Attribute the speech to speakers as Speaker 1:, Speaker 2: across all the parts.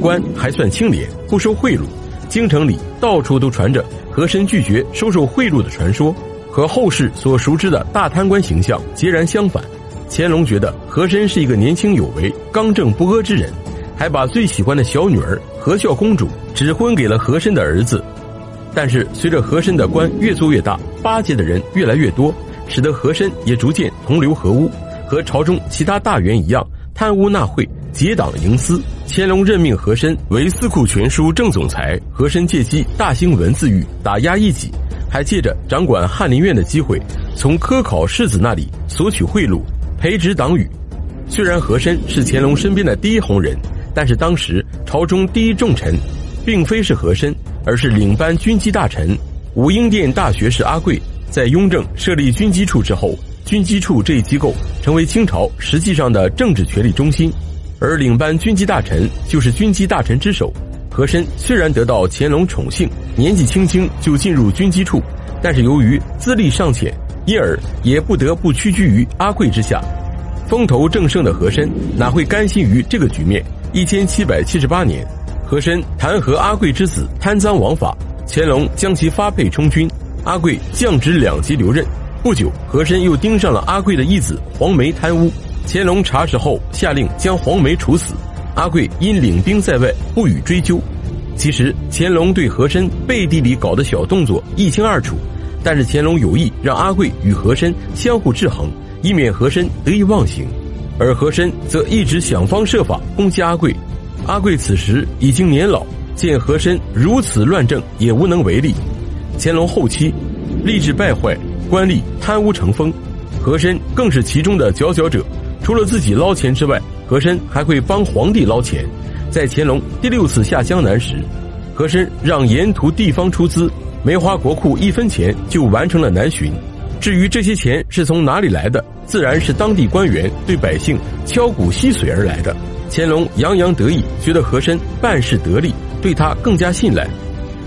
Speaker 1: 官还算清廉，不收贿赂。京城里到处都传着和珅拒绝收受贿赂的传说，和后世所熟知的大贪官形象截然相反。乾隆觉得和珅是一个年轻有为、刚正不阿之人，还把最喜欢的小女儿和孝公主指婚给了和珅的儿子。但是随着和珅的官越做越大，巴结的人越来越多，使得和珅也逐渐同流合污，和朝中其他大员一样贪污纳贿。结党营私，乾隆任命和珅为司库全书正总裁。和珅借机大兴文字狱，打压异己，还借着掌管翰林院的机会，从科考士子那里索取贿赂，培植党羽。虽然和珅是乾隆身边的第一红人，但是当时朝中第一重臣，并非是和珅，而是领班军机大臣武英殿大学士阿贵。在雍正设立军机处之后，军机处这一机构成为清朝实际上的政治权力中心。而领班军机大臣就是军机大臣之首，和珅虽然得到乾隆宠幸，年纪轻轻就进入军机处，但是由于资历尚浅，因而也不得不屈居于阿贵之下。风头正盛的和珅哪会甘心于这个局面？一千七百七十八年，和珅弹劾阿贵之子贪赃枉法，乾隆将其发配充军，阿贵降职两级留任。不久，和珅又盯上了阿贵的义子黄梅贪污。乾隆查实后，下令将黄梅处死。阿贵因领兵在外，不予追究。其实乾隆对和珅背地里搞的小动作一清二楚，但是乾隆有意让阿贵与和珅相互制衡，以免和珅得意忘形。而和珅则一直想方设法攻击阿贵。阿贵此时已经年老，见和珅如此乱政，也无能为力。乾隆后期，吏治败坏，官吏贪污成风，和珅更是其中的佼佼者。除了自己捞钱之外，和珅还会帮皇帝捞钱。在乾隆第六次下江南时，和珅让沿途地方出资，没花国库一分钱就完成了南巡。至于这些钱是从哪里来的，自然是当地官员对百姓敲骨吸髓而来的。乾隆洋洋得意，觉得和珅办事得力，对他更加信赖。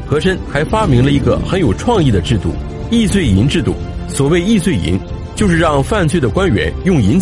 Speaker 1: 和珅还发明了一个很有创意的制度——易罪银制度。所谓易罪银，就是让犯罪的官员用银子。